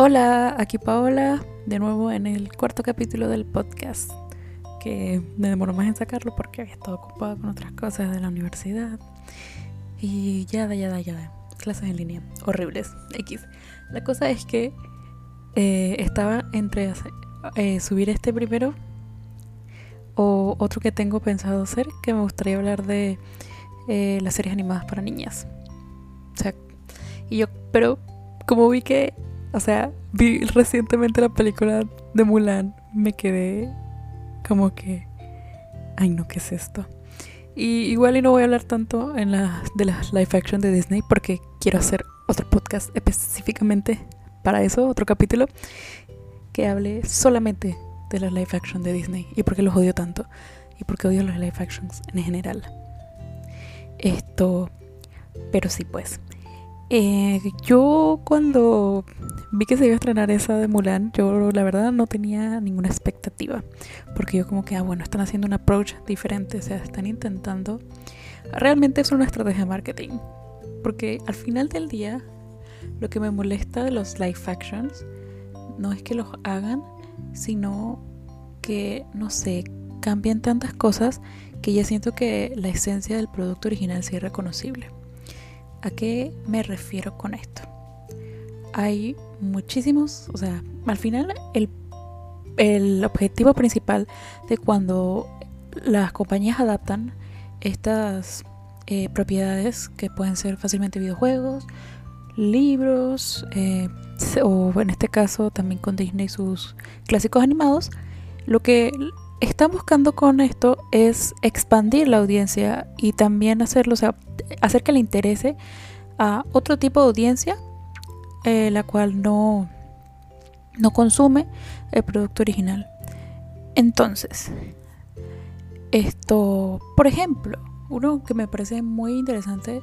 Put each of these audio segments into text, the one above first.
Hola, aquí Paola, de nuevo en el cuarto capítulo del podcast, que me demoró más en sacarlo porque había estado ocupada con otras cosas de la universidad. Y ya, ya, ya, ya, clases en línea, horribles, X. La cosa es que eh, estaba entre eh, subir este primero o otro que tengo pensado hacer, que me gustaría hablar de eh, las series animadas para niñas. O sea, y yo, pero como vi que, o sea, vi recientemente la película de Mulan, me quedé como que, ay no, ¿qué es esto? Y igual y no voy a hablar tanto en la, de las live action de Disney porque quiero hacer otro podcast específicamente para eso, otro capítulo que hable solamente de las live action de Disney y por qué los odio tanto y por qué odio los live actions en general. Esto, pero sí pues. Eh, yo cuando vi que se iba a estrenar esa de Mulan, yo la verdad no tenía ninguna expectativa. Porque yo como que, ah, bueno, están haciendo un approach diferente, o sea, están intentando... Realmente es una estrategia de marketing. Porque al final del día, lo que me molesta de los live actions no es que los hagan, sino que, no sé, cambian tantas cosas que ya siento que la esencia del producto original sí es reconocible. ¿A qué me refiero con esto? Hay muchísimos, o sea, al final el, el objetivo principal de cuando las compañías adaptan estas eh, propiedades que pueden ser fácilmente videojuegos, libros, eh, o en este caso también con Disney sus clásicos animados, lo que están buscando con esto es expandir la audiencia y también hacerlo, o sea, hacer que le interese a otro tipo de audiencia, eh, la cual no, no consume el producto original. Entonces, esto, por ejemplo, uno que me parece muy interesante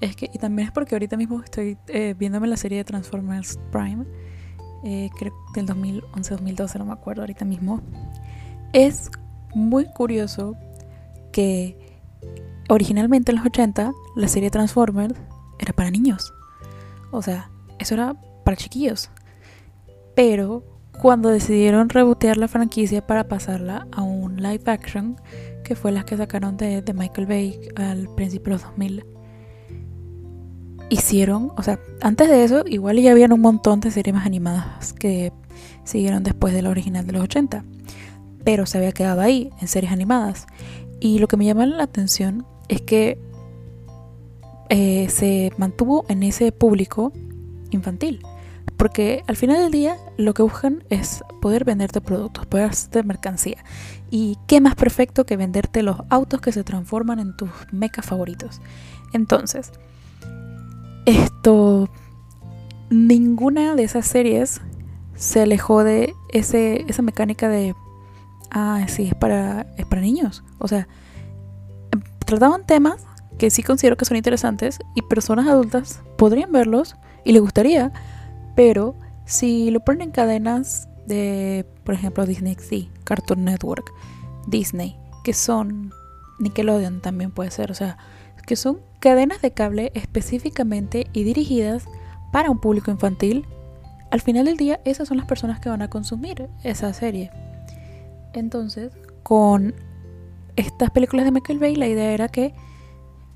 es que, y también es porque ahorita mismo estoy eh, viéndome la serie de Transformers Prime, eh, creo del 2011-2012, no me acuerdo ahorita mismo. Es muy curioso que originalmente en los 80 la serie Transformers era para niños. O sea, eso era para chiquillos. Pero cuando decidieron rebotear la franquicia para pasarla a un live action, que fue la que sacaron de, de Michael Bay al principio de los 2000, hicieron, o sea, antes de eso igual ya habían un montón de series más animadas que siguieron después de la original de los 80, pero se había quedado ahí, en series animadas. Y lo que me llama la atención es que eh, se mantuvo en ese público infantil. Porque al final del día lo que buscan es poder venderte productos, poder hacerte mercancía. Y qué más perfecto que venderte los autos que se transforman en tus mecas favoritos. Entonces, esto, ninguna de esas series se alejó de ese, esa mecánica de, ah, sí, es para, es para niños. O sea, trataban temas que sí considero que son interesantes y personas adultas podrían verlos y les gustaría, pero si lo ponen en cadenas de, por ejemplo, Disney XD, Cartoon Network, Disney, que son Nickelodeon también puede ser, o sea, que son cadenas de cable específicamente y dirigidas para un público infantil, al final del día esas son las personas que van a consumir esa serie. Entonces, con estas películas de Michael Bay, la idea era que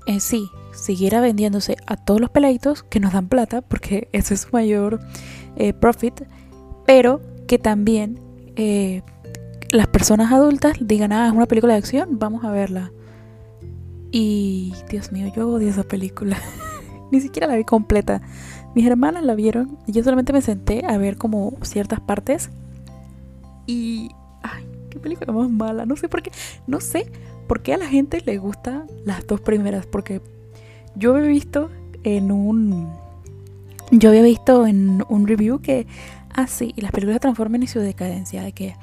en sí siguiera vendiéndose a todos los peladitos que nos dan plata, porque ese es su mayor eh, profit, pero que también eh, las personas adultas digan, ah, es una película de acción, vamos a verla. Y Dios mío, yo odio esa película. Ni siquiera la vi completa. Mis hermanas la vieron y yo solamente me senté a ver como ciertas partes. Y... Ay, qué película más mala. No sé por qué. No sé por qué a la gente le gustan las dos primeras. Porque yo había visto en un... Yo había visto en un review que... Ah, sí, las películas transforman en su decadencia. De que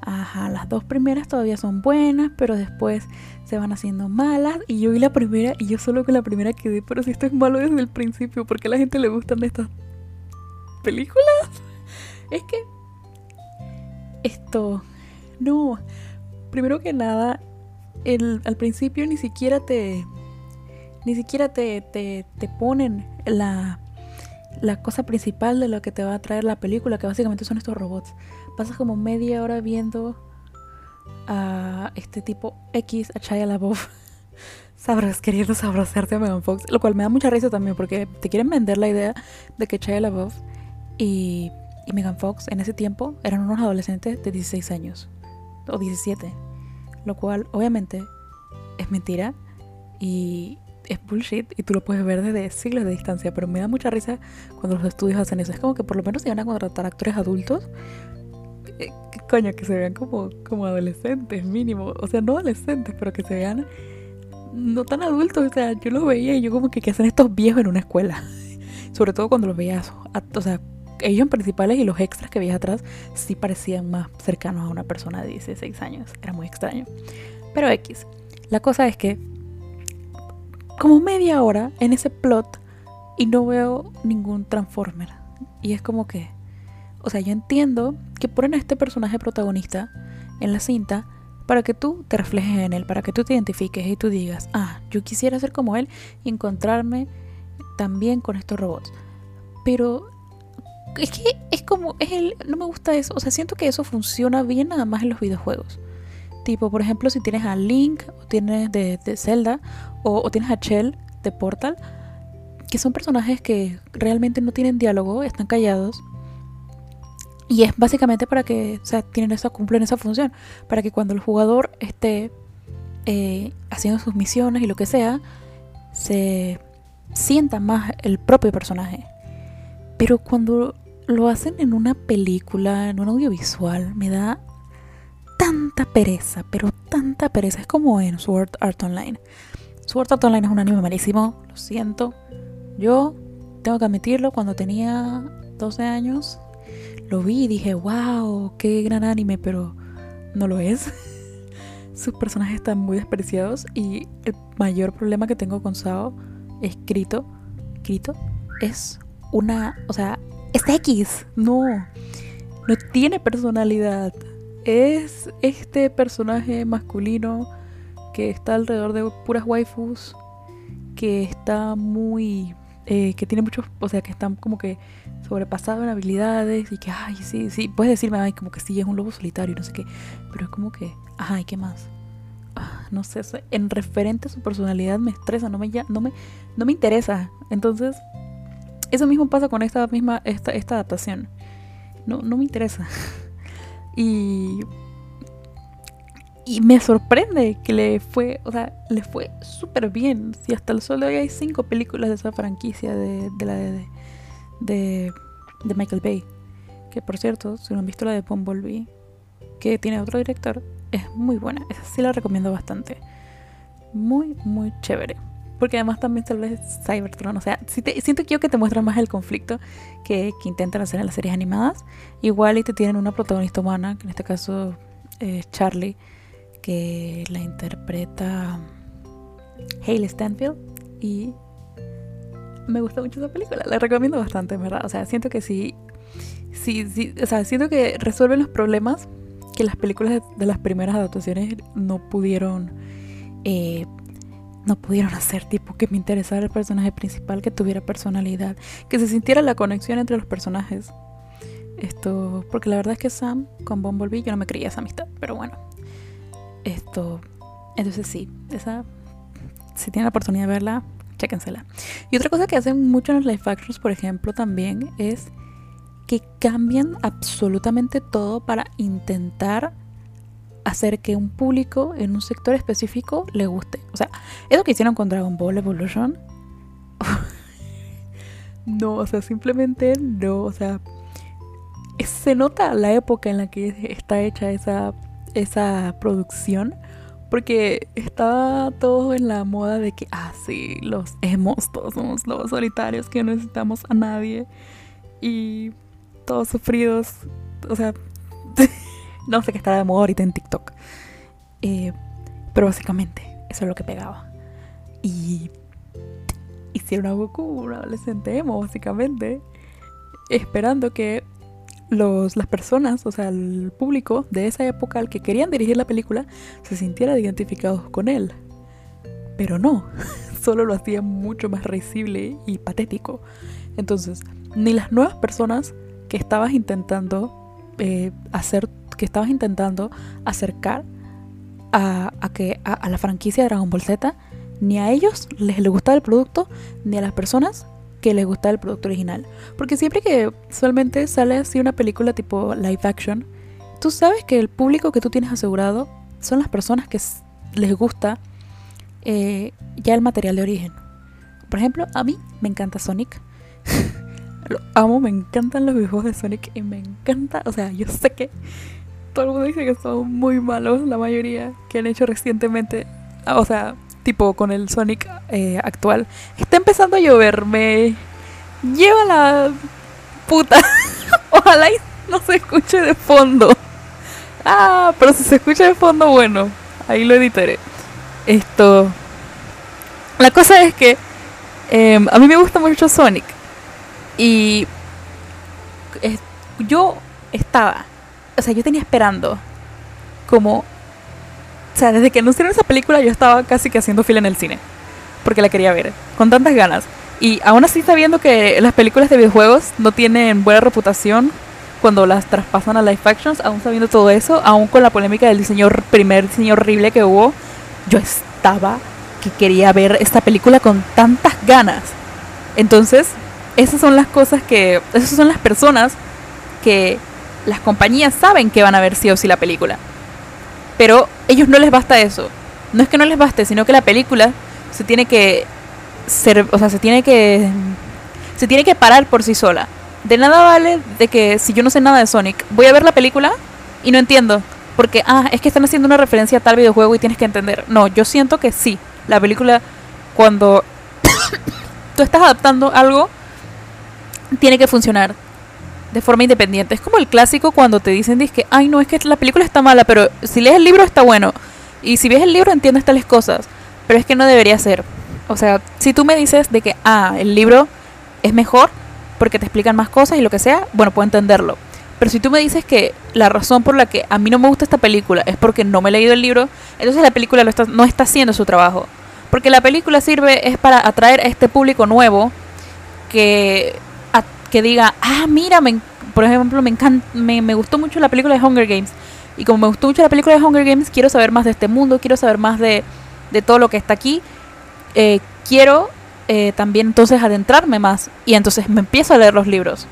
ajá, las dos primeras todavía son buenas, pero después se van haciendo malas. Y yo vi la primera y yo solo con la primera quedé, pero si esto es malo desde el principio, ¿por qué a la gente le gustan estas películas? Es que esto, no, primero que nada, el, al principio ni siquiera te, ni siquiera te, te, te ponen la, la cosa principal de lo que te va a traer la película, que básicamente son estos robots. Pasas como media hora viendo a este tipo X, a Chaya LaBeouf, sabrás queriendo sabrosarte a Megan Fox, lo cual me da mucha risa también porque te quieren vender la idea de que Chaya LaBeouf y, y Megan Fox en ese tiempo eran unos adolescentes de 16 años o 17, lo cual obviamente es mentira y es bullshit y tú lo puedes ver desde siglos de distancia, pero me da mucha risa cuando los estudios hacen eso. Es como que por lo menos se van a contratar actores adultos, eh, coño, que se vean como, como adolescentes, mínimo. O sea, no adolescentes, pero que se vean no tan adultos. O sea, yo los veía y yo como que, ¿qué hacen estos viejos en una escuela? Sobre todo cuando los veías, o sea, ellos principales y los extras que veías atrás sí parecían más cercanos a una persona de 16 años. Era muy extraño. Pero X. La cosa es que como media hora en ese plot y no veo ningún Transformer. Y es como que, o sea, yo entiendo que ponen a este personaje protagonista en la cinta para que tú te reflejes en él, para que tú te identifiques y tú digas, ah, yo quisiera ser como él y encontrarme también con estos robots. Pero es que es como, es el, no me gusta eso, o sea, siento que eso funciona bien nada más en los videojuegos. Tipo, por ejemplo, si tienes a Link, o tienes de, Zelda, o, tienes a Shell de Portal, que son personajes que realmente no tienen diálogo, están callados. Y es básicamente para que, o sea, tienen esa, cumplen esa función, para que cuando el jugador esté eh, haciendo sus misiones y lo que sea, se sienta más el propio personaje. Pero cuando lo hacen en una película, en un audiovisual, me da tanta pereza, pero tanta pereza. Es como en Sword Art Online. Sword Art Online es un anime malísimo, lo siento. Yo tengo que admitirlo, cuando tenía 12 años lo vi y dije, wow, qué gran anime, pero no lo es. Sus personajes están muy despreciados y el mayor problema que tengo con Sao escrito, escrito, es una, o sea, es X, no, no tiene personalidad es este personaje masculino que está alrededor de puras waifus, que está muy... Eh, que tiene muchos, o sea, que están como que sobrepasado en habilidades y que, ay, sí, sí, puedes decirme, ay, como que sí, es un lobo solitario, no sé qué, pero es como que, ay, ¿qué más? Ah, no sé, en referente a su personalidad me estresa, no me, ya, no me, no me interesa. Entonces, eso mismo pasa con esta misma, esta, esta adaptación. No, no me interesa. Y, y me sorprende que le fue, o sea, le fue súper bien. Si hasta el sol de hoy hay cinco películas de esa franquicia de, de la de, de, Michael Bay. Que por cierto, si no han visto la de Bumblebee, que tiene otro director, es muy buena. Esa sí la recomiendo bastante. Muy, muy chévere. Porque además también tal vez Cybertron. O sea, siento yo que te muestra más el conflicto que, intentan hacer en las series animadas. Igual y te tienen una protagonista humana, que en este caso es Charlie, que la interpreta Hayley Stanfield. Y me gusta mucho esa película. La recomiendo bastante, ¿verdad? O sea, siento que sí. Sí, sí, o sea, siento que resuelven los problemas que las películas de, las primeras adaptaciones no pudieron eh, no pudieron hacer, tipo que me interesara el personaje principal, que tuviera personalidad, que se sintiera la conexión entre los personajes. Esto, porque la verdad es que Sam con Bumblebee yo no me creía esa amistad, pero bueno. Esto, entonces sí, esa, si tienen la oportunidad de verla, chéquensela. Y otra cosa que hacen mucho en los live actions, por ejemplo, también es que cambian absolutamente todo para intentar hacer que un público en un sector específico le guste. O sea, eso que hicieron con Dragon Ball Evolution. no, o sea, simplemente no. O sea, se nota la época en la que está hecha esa, esa producción. Porque estaba todo en la moda de que, ah, sí, los hemos, todos somos lobos solitarios que no necesitamos a nadie. Y todos sufridos. O sea, No sé qué estará de moda ahorita en TikTok. Eh, pero básicamente, eso es lo que pegaba. Y hicieron algo como un adolescente emo, básicamente. Esperando que los, las personas, o sea, el público de esa época al que querían dirigir la película, se sintieran identificados con él. Pero no, solo lo hacía mucho más risible y patético. Entonces, ni las nuevas personas que estabas intentando eh, hacer, que estabas intentando acercar a, que, a, la franquicia de Dragon Ball Z, ni a ellos les, gustaba el producto, ni a las personas que les gustaba el producto original. Porque siempre que usualmente sale así una película tipo live action, tú sabes que el público que tú tienes asegurado son las personas que les gusta eh, ya el material de origen. Por ejemplo, a mí me encanta Sonic. Lo amo, me encantan los videojuegos de Sonic y me encanta, o sea, yo sé que todo el mundo dice que son muy malos, la mayoría que han hecho recientemente, o sea, tipo con el Sonic eh, actual. Está empezando a llover, me lleva la puta. Ojalá no se escuche de fondo. Ah, pero si se escucha de fondo, bueno, ahí lo editaré. Esto. La cosa es que em, a mí me gusta mucho Sonic. Y yo estaba, o sea, yo tenía esperando como, o sea, desde que anunciaron esa película yo estaba casi que haciendo fila en el cine, porque la quería ver, con tantas ganas. Y aún así sabiendo que las películas de videojuegos no tienen buena reputación cuando las traspasan a live actions, aún sabiendo todo eso, aún con la polémica del diseño, primer diseño horrible que hubo, yo estaba que quería ver esta película con tantas ganas. Entonces, esas son las cosas que, esas son las personas que las compañías saben que van a ver sí o sí la película. Pero ellos no les basta eso. No es que no les baste, sino que la película se tiene que ser, o sea, se tiene que se tiene que parar por sí sola. De nada vale de que si yo no sé nada de Sonic, voy a ver la película y no entiendo, porque ah, es que están haciendo una referencia a tal videojuego y tienes que entender. No, yo siento que sí. La película cuando tú estás adaptando algo tiene que funcionar de forma independiente. Es como el clásico cuando te dicen que, ay no, es que la película está mala, pero si lees el libro está bueno. Y si ves el libro entiendes tales cosas. Pero es que no debería ser. O sea, si tú me dices de que, ah, el libro es mejor porque te explican más cosas y lo que sea, bueno, puedo entenderlo. Pero si tú me dices que la razón por la que a mí no me gusta esta película es porque no me he leído el libro, entonces la película no está haciendo su trabajo. Porque la película sirve es para atraer a este público nuevo que que diga, ah, mira, me, por ejemplo, me, encanta, me, gustó mucho la película de Hunger Games. Y como me gustó mucho la película de Hunger Games, quiero saber más de este mundo, quiero saber más de, todo lo que está aquí. Eh, quiero eh, también entonces adentrarme más. Y entonces me empiezo a leer los libros.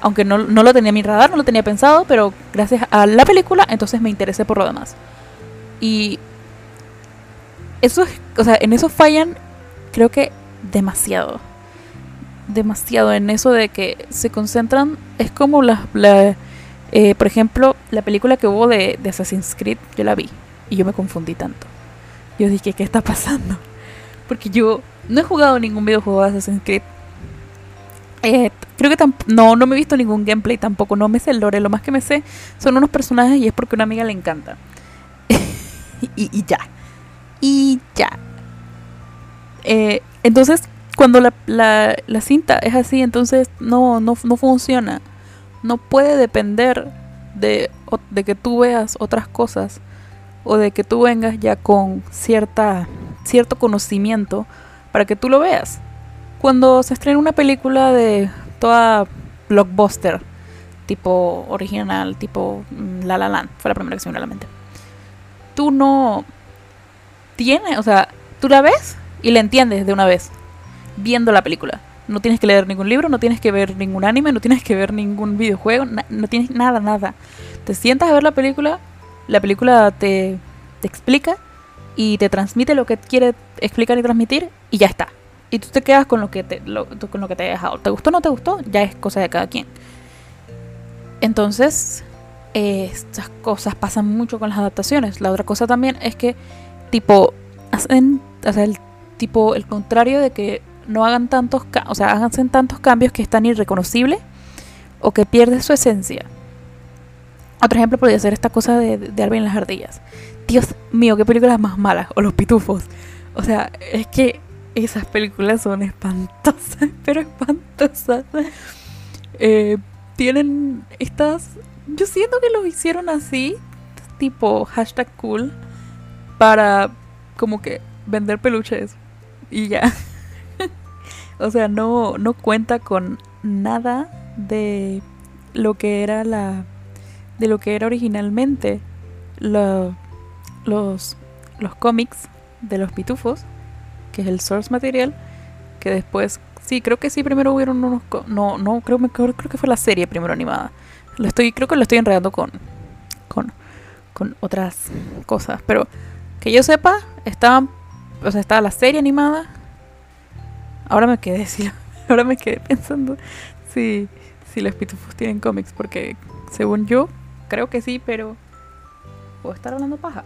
Aunque no, no lo tenía en mi radar, no lo tenía pensado, pero gracias a la película, entonces me interesé por lo demás. Y eso es, o sea, en eso fallan, creo que demasiado demasiado en eso de que se concentran, es como la, eh, por ejemplo, la película que hubo de, Assassin's Creed, yo la vi y yo me confundí tanto. Yo dije, ¿qué está pasando? Porque yo no he jugado ningún videojuego de Assassin's Creed. Eh, creo que no, no me he visto ningún gameplay tampoco, no me sé el lore, lo más que me sé son unos personajes y es porque a una amiga le encanta. y, y, ya. Y ya. Eh, entonces, cuando la, la, cinta es así, entonces no, no, no funciona. No puede depender de, de, que tú veas otras cosas o de que tú vengas ya con cierta, cierto conocimiento para que tú lo veas. Cuando se estrena una película de toda blockbuster, tipo original, tipo mm, La La Land, fue la primera que se me vino a la mente. Tú no tienes, o sea, tú la ves y la entiendes de una vez viendo la película. No tienes que leer ningún libro, no tienes que ver ningún anime, no tienes que ver ningún videojuego, no tienes nada, nada. Te sientas a ver la película, la película te, te explica y te transmite lo que quiere explicar y transmitir y ya está. Y tú te quedas con lo que te, con lo que te ha dejado. ¿Te gustó o no te gustó? Ya es cosa de cada quien. Entonces, estas cosas pasan mucho con las adaptaciones. La otra cosa también es que, tipo, hacen, el tipo, el contrario de que no hagan tantos, o sea, hagan tantos cambios que es tan irreconocible o que pierde su esencia. Otro ejemplo podría ser esta cosa de, de Alvin las ardillas. Dios mío, qué películas más malas. O los pitufos. O sea, es que esas películas son espantosas, pero espantosas. Eh, tienen estas... Yo siento que lo hicieron así, tipo hashtag cool, para como que vender peluches y ya. O sea, no, no cuenta con nada de lo que era la. de lo que era originalmente los, los cómics de los pitufos, que es el source material, que después. Sí, creo que sí, primero hubieron unos. No, no, creo, creo, creo que fue la serie primero animada. Lo estoy, creo que lo estoy enredando con, con, con otras cosas. Pero que yo sepa, estaba, o sea, estaba la serie animada. Ahora me quedé, sí, ahora me quedé pensando si, si los pitufos tienen cómics. Porque según yo, creo que sí, pero puedo estar hablando paja.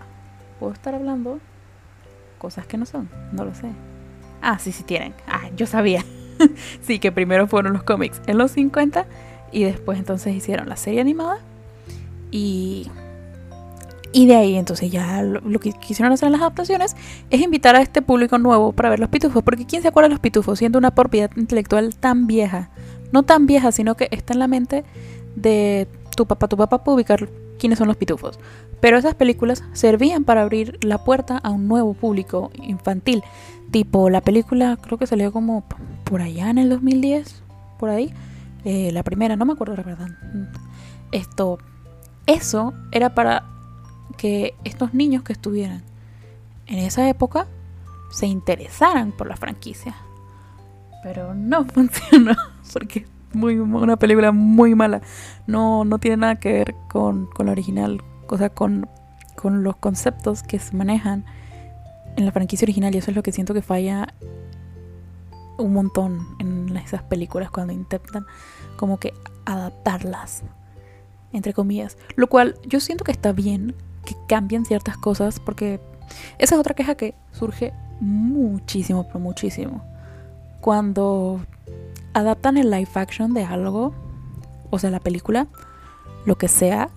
Puedo estar hablando cosas que no son. No lo sé. Ah, sí, sí tienen. Ah, yo sabía. sí, que primero fueron los cómics en los 50 y después entonces hicieron la serie animada. Y, y de ahí entonces ya lo, que quisieron hacer en las adaptaciones es invitar a este público nuevo para ver los pitufos. Porque ¿quién se acuerda de los pitufos siendo una propiedad intelectual tan vieja? No tan vieja, sino que está en la mente de tu papá. Tu papá puede ubicar quiénes son los pitufos. Pero esas películas servían para abrir la puerta a un nuevo público infantil. Tipo, la película creo que salió como por allá en el 2010, por ahí eh, la primera, no me acuerdo la verdad. Esto, eso era para que estos niños que estuvieran en esa época se interesaran por la franquicia. Pero no funcionó porque es muy, una película muy mala. No, no tiene nada que ver con, con la original, o sea, con, con los conceptos que se manejan en la franquicia original. Y eso es lo que siento que falla un montón en esas películas cuando intentan como que adaptarlas, entre comillas. Lo cual yo siento que está bien que cambien ciertas cosas porque esa es otra queja que surge muchísimo, pero muchísimo. Cuando adaptan el live action de algo, o sea, la película, lo que sea,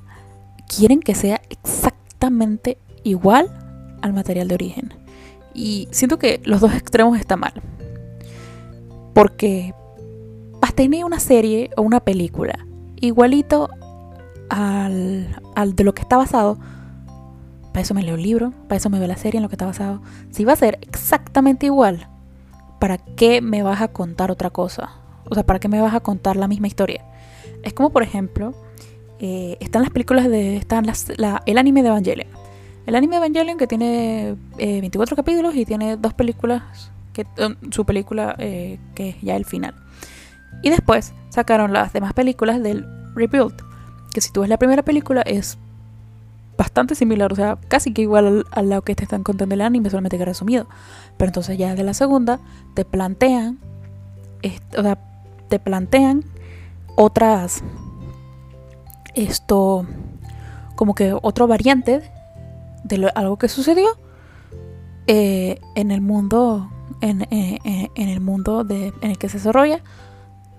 quieren que sea exactamente igual al material de origen. Y siento que los dos extremos están mal. Porque para tener una serie o una película igualito al, al de lo que está basado, para eso me leo el libro, para eso me veo la serie en lo que está basado. Si va a ser exactamente igual, ¿para qué me vas a contar otra cosa? O sea, ¿para qué me vas a contar la misma historia? Es como, por ejemplo, eh, están las películas de. Están las, el anime de Evangelion. El anime de Evangelion que tiene 24 eh, capítulos y tiene dos películas que su película eh, que es ya el final. Y después sacaron las demás películas del Rebuild, que si tú ves la primera película es bastante similar, o sea, casi que igual a lo que te están contando el anime, solamente que resumido. Pero entonces ya de la segunda te plantean, o sea, te plantean otras, esto, como que otra variante de algo que sucedió eh, en el mundo en, en, el mundo de, en el que se desarrolla,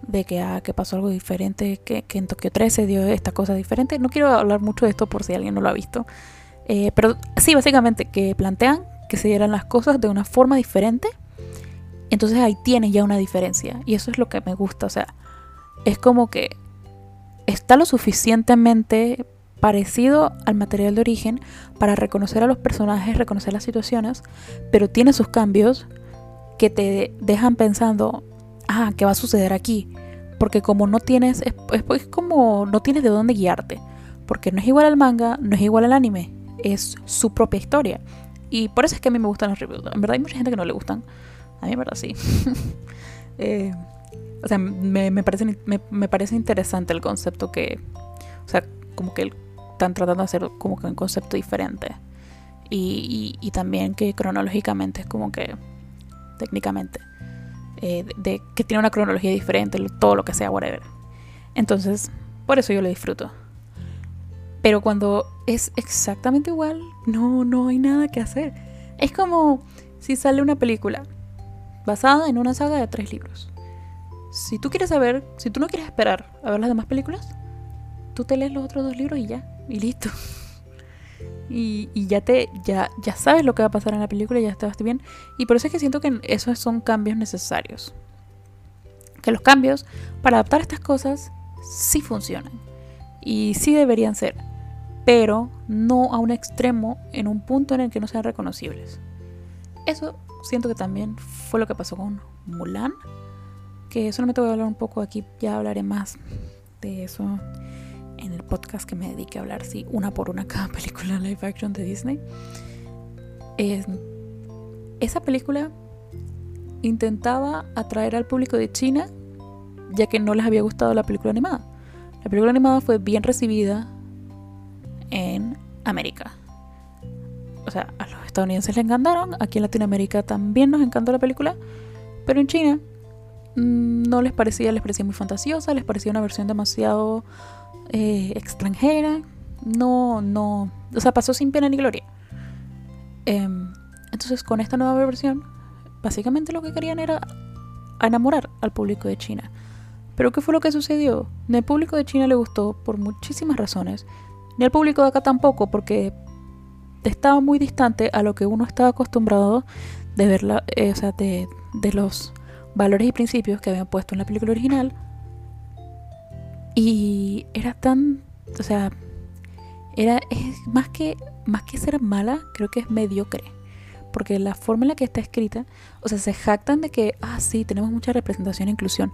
de que, ah, que pasó algo diferente, que, que, en Tokio 13 dio esta cosa diferente. No quiero hablar mucho de esto por si alguien no lo ha visto. Eh, pero sí, básicamente que plantean que se dieran las cosas de una forma diferente. Entonces ahí tienes ya una diferencia. Y eso es lo que me gusta. O sea, es como que está lo suficientemente parecido al material de origen para reconocer a los personajes, reconocer las situaciones, pero tiene sus cambios que te dejan pensando, ah, ¿qué va a suceder aquí? Porque como no tienes, es, es, como no tienes de dónde guiarte. Porque no es igual al manga, no es igual al anime, es su propia historia. Y por eso es que a mí me gustan los reviews. En verdad hay mucha gente que no le gustan. A mí en verdad sí. Eh, o sea, me, parece, me, parece interesante el concepto que... O sea, como que están tratando de hacer como un concepto diferente. Y, y también que cronológicamente es como que técnicamente, eh, de, que tiene una cronología diferente, todo lo que sea, whatever. Entonces, por eso yo lo disfruto. Pero cuando es exactamente igual, no, no hay nada que hacer. Es como si sale una película basada en una saga de tres libros. Si tú quieres saber, si tú no quieres esperar a ver las demás películas, tú te lees los otros dos libros y ya, y listo. y, ya te ya, ya sabes lo que va a pasar en la película ya estás bien. Y por eso es que siento que esos son cambios necesarios. Que los cambios para adaptar estas cosas sí funcionan. Y sí deberían ser. Pero no a un extremo en un punto en el que no sean reconocibles. Eso siento que también fue lo que pasó con Mulan. Que solamente voy a hablar un poco aquí, ya hablaré más de eso en el podcast que me dedique a hablar, sí, una por una cada película live action de Disney. esa película intentaba atraer al público de China, ya que no les había gustado la película animada. La película animada fue bien recibida en América. O sea, a los estadounidenses les encantaron, aquí en Latinoamérica también nos encantó la película, pero en China mm, no les parecía, les parecía muy fantasiosa, les parecía una versión demasiado eh, extranjera, no, no, o sea, pasó sin pena ni gloria. Em, entonces, con esta nueva versión, básicamente lo que querían era enamorar al público de China. Pero ¿qué fue lo que sucedió? Ni al público de China le gustó por muchísimas razones, ni al público de acá tampoco, porque estaba muy distante a lo que uno estaba acostumbrado de ver, eh, o sea, de, de los valores y principios que habían puesto en la película original. Y era tan, o sea, era es más que más que ser mala, creo que es mediocre. Porque la forma en la que está escrita, o sea, se jactan de que, ah, sí, tenemos mucha representación e inclusión.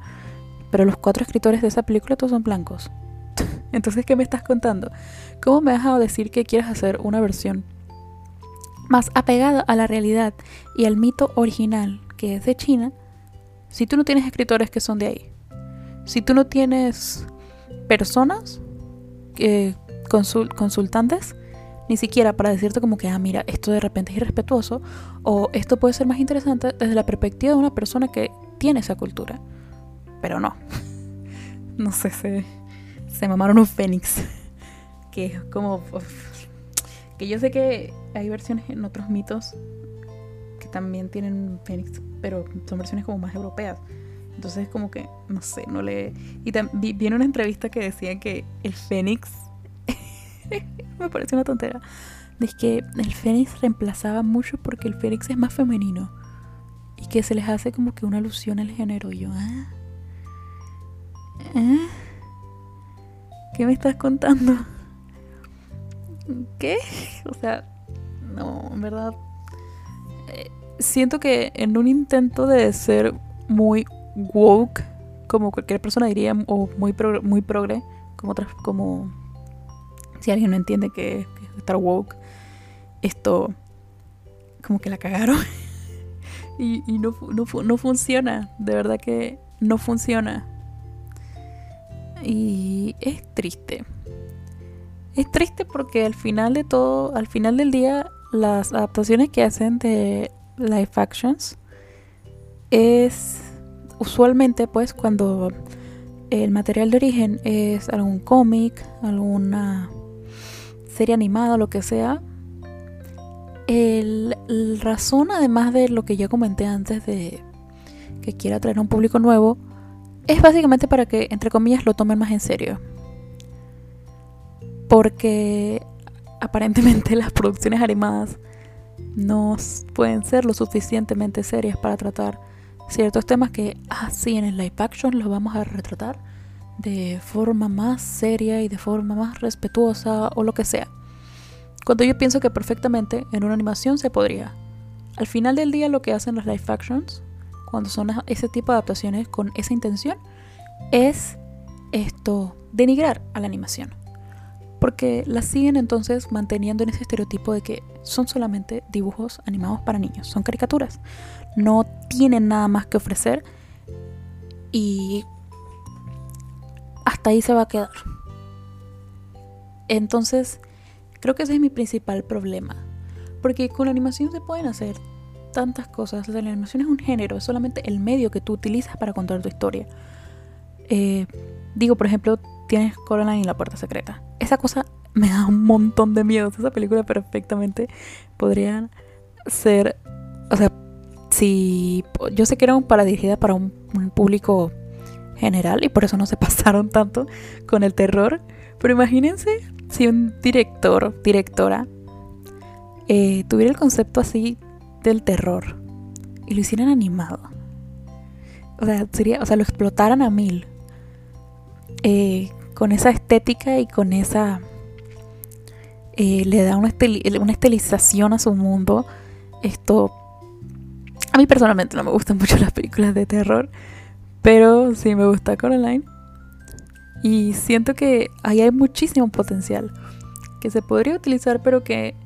Pero los cuatro escritores de esa película todos son blancos. Entonces, ¿qué me estás contando? ¿Cómo me has dejado decir que quieres hacer una versión más apegada a la realidad y al mito original que es de China si tú no tienes escritores que son de ahí? Si tú no tienes personas, eh, consultantes, ni siquiera para decirte como que, ah, mira, esto de repente es irrespetuoso o esto puede ser más interesante desde la perspectiva de una persona que tiene esa cultura. Pero no. no sé, se, se mamaron un fénix. que es como... que yo sé que hay versiones en otros mitos que también tienen fénix, pero son versiones como más europeas. Entonces como que, no sé, no le... Y vi, vi una entrevista que decía que el fénix me parece una tontera. Es que el Fénix reemplazaba mucho porque el Fénix es más femenino. Y que se les hace como que una alusión al género. Y yo, ¿ah? ¿Ah? ¿Qué me estás contando? ¿Qué? O sea, no, en verdad. Eh, siento que en un intento de ser muy woke, como cualquier persona diría, o muy, muy progre, como otras, como si alguien no entiende que, es estar woke, esto como que la cagaron. y, no, no, funciona, de verdad que no funciona. Y es triste. Es triste porque al final de todo, al final del día, las adaptaciones que hacen de live actions es usualmente pues cuando el material de origen es algún cómic, alguna serie animada, lo que sea, el, razón, además de lo que ya comenté antes de que quiera atraer a un público nuevo, es básicamente para que, entre comillas, lo tomen más en serio. Porque aparentemente las producciones animadas no pueden ser lo suficientemente serias para tratar ciertos temas que así en el live action los vamos a retratar de forma más seria y de forma más respetuosa o lo que sea. Cuando yo pienso que perfectamente en una animación se podría. Al final del día lo que hacen los live actions, cuando son ese tipo de adaptaciones con esa intención, es esto, denigrar a la animación. Porque la siguen entonces manteniendo en ese estereotipo de que son solamente dibujos animados para niños, son caricaturas. No tienen nada más que ofrecer y hasta ahí se va a quedar. Entonces, creo que ese es mi principal problema. Porque con la animación se pueden hacer tantas cosas. la animación es un género, es solamente el medio que tú utilizas para contar tu historia. Eh, digo, por ejemplo, tienes Coraline y la puerta secreta. Esa cosa me da un montón de miedo. Esa película perfectamente podría ser. O sea, si. Yo sé que era para dirigida para un público general y por eso no se pasaron tanto con el terror. Pero imagínense si un director, directora, eh, tuviera el concepto así del terror y lo hicieran animado. O sea, sería, o sea, lo explotaran a mil. Eh, con esa estética y con esa. Eh, le da una, una estilización a su mundo. Esto A mí personalmente no me gustan mucho las películas de terror, pero sí me gusta Coraline. Y siento que ahí hay muchísimo potencial que se podría utilizar, pero que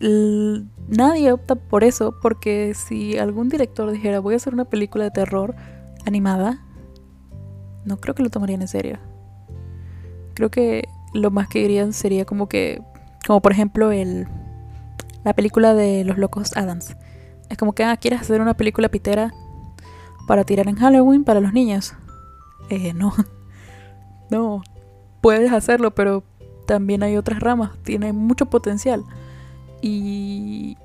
nadie opta por eso, porque si algún director dijera voy a hacer una película de terror animada, no creo que lo tomarían en serio. Creo que lo más que dirían sería como que, como por ejemplo el, la película de los locos Adams. Es como que, ah, ¿quieres hacer una película pitera para tirar en Halloween para los niños? Eh, no. No. Puedes hacerlo, pero también hay otras ramas. Tiene mucho potencial. Y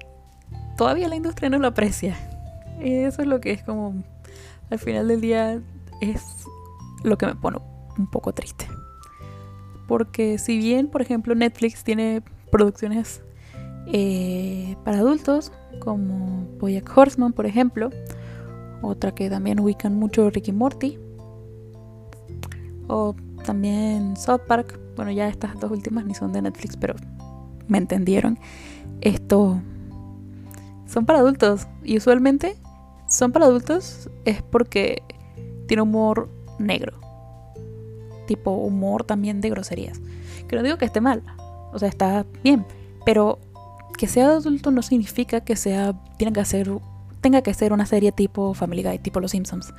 todavía la industria no lo aprecia. Eso es lo que es como, al final del día, es lo que me pone un poco triste. Porque si bien, por ejemplo, Netflix tiene producciones eh, para adultos, como Boyack Horseman, por ejemplo, otra que también ubican mucho Ricky Morty, o también South Park, bueno, ya estas dos últimas ni son de Netflix, pero me entendieron. Esto son para adultos y usualmente son para adultos es porque tiene humor negro. Tipo humor también de groserías. Que no digo que esté mal, o sea, está bien, pero que sea adulto no significa que sea tenga que ser tenga que ser una serie tipo Family Guy, tipo Los Simpsons,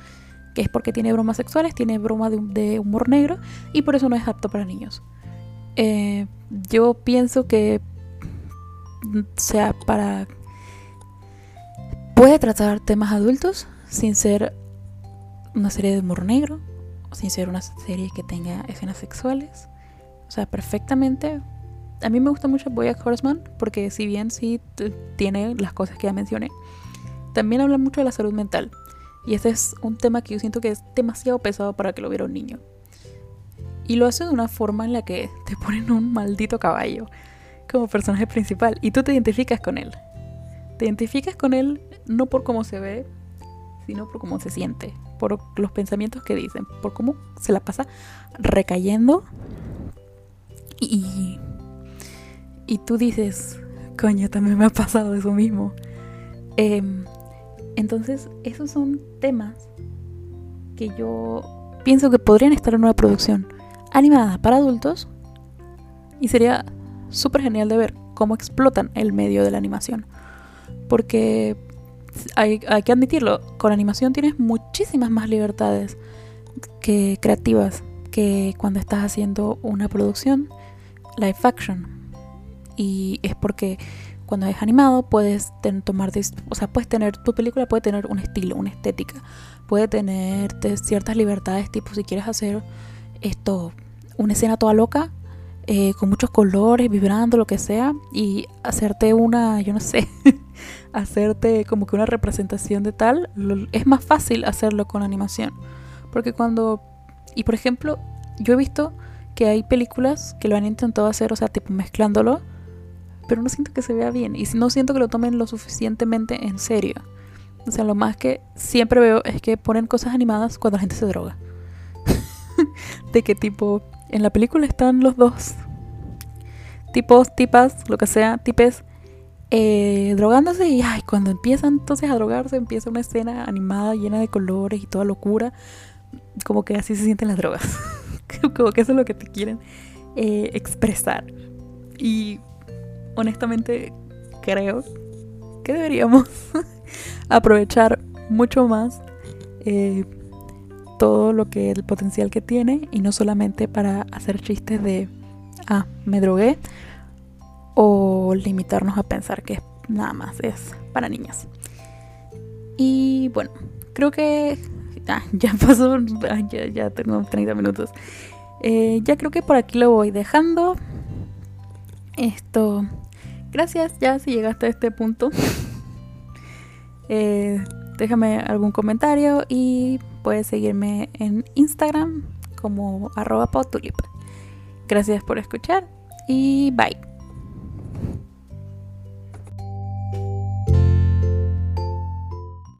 que es porque tiene bromas sexuales, tiene broma de, humor negro y por eso no es apto para niños. Eh, yo pienso que sea para puede tratar temas adultos sin ser una serie de humor negro sin ser una serie que tenga escenas sexuales. O sea, perfectamente a mí me gusta mucho Boyack Horseman porque si bien sí tiene las cosas que ya mencioné, también habla mucho de la salud mental. Y ese es un tema que yo siento que es demasiado pesado para que lo viera un niño. Y lo hace de una forma en la que te ponen un maldito caballo como personaje principal y tú te identificas con él. Te identificas con él no por cómo se ve, sino por cómo se siente, por los pensamientos que dicen, por cómo se la pasa recayendo y y tú dices, coño, también me ha pasado eso mismo. Em, entonces, esos son temas que yo pienso que podrían estar en una producción animada para adultos y sería súper genial de ver cómo explotan el medio de la animación. Porque hay, hay, que admitirlo, con animación tienes muchísimas más libertades que creativas que cuando estás haciendo una producción live action y es porque cuando es animado puedes tomar, o sea, puedes tener, tu película puede tener un estilo, una estética, puede tener ciertas libertades, tipo si quieres hacer esto, una escena toda loca, eh, con muchos colores, vibrando, lo que sea, y hacerte una, yo no sé, hacerte como que una representación de tal, es más fácil hacerlo con animación. Porque cuando, y por ejemplo, yo he visto que hay películas que lo han intentado hacer, o sea, tipo mezclándolo, pero no siento que se vea bien y no siento que lo tomen lo suficientemente en serio. O sea, lo más que siempre veo es que ponen cosas animadas cuando la gente se droga. de que tipo, en la película están los dos tipos, tipas, lo que sea, tipes, eh, drogándose y ay, cuando empiezan entonces a drogarse empieza una escena animada llena de colores y toda locura. Como que así se sienten las drogas. como que eso es lo que te quieren eh, expresar. Y honestamente creo que deberíamos aprovechar mucho más eh, todo lo que el potencial que tiene y no solamente para hacer chistes de ah me drogué o limitarnos a pensar que nada más es para niñas. Y bueno creo que ah, ya pasó ah, ya, ya tengo 30 minutos. Eh, ya creo que por aquí lo voy dejando esto gracias ya si llegaste a este punto. Eh, déjame algún comentario y puedes seguirme en Instagram como arroba potulip. Gracias por escuchar y bye.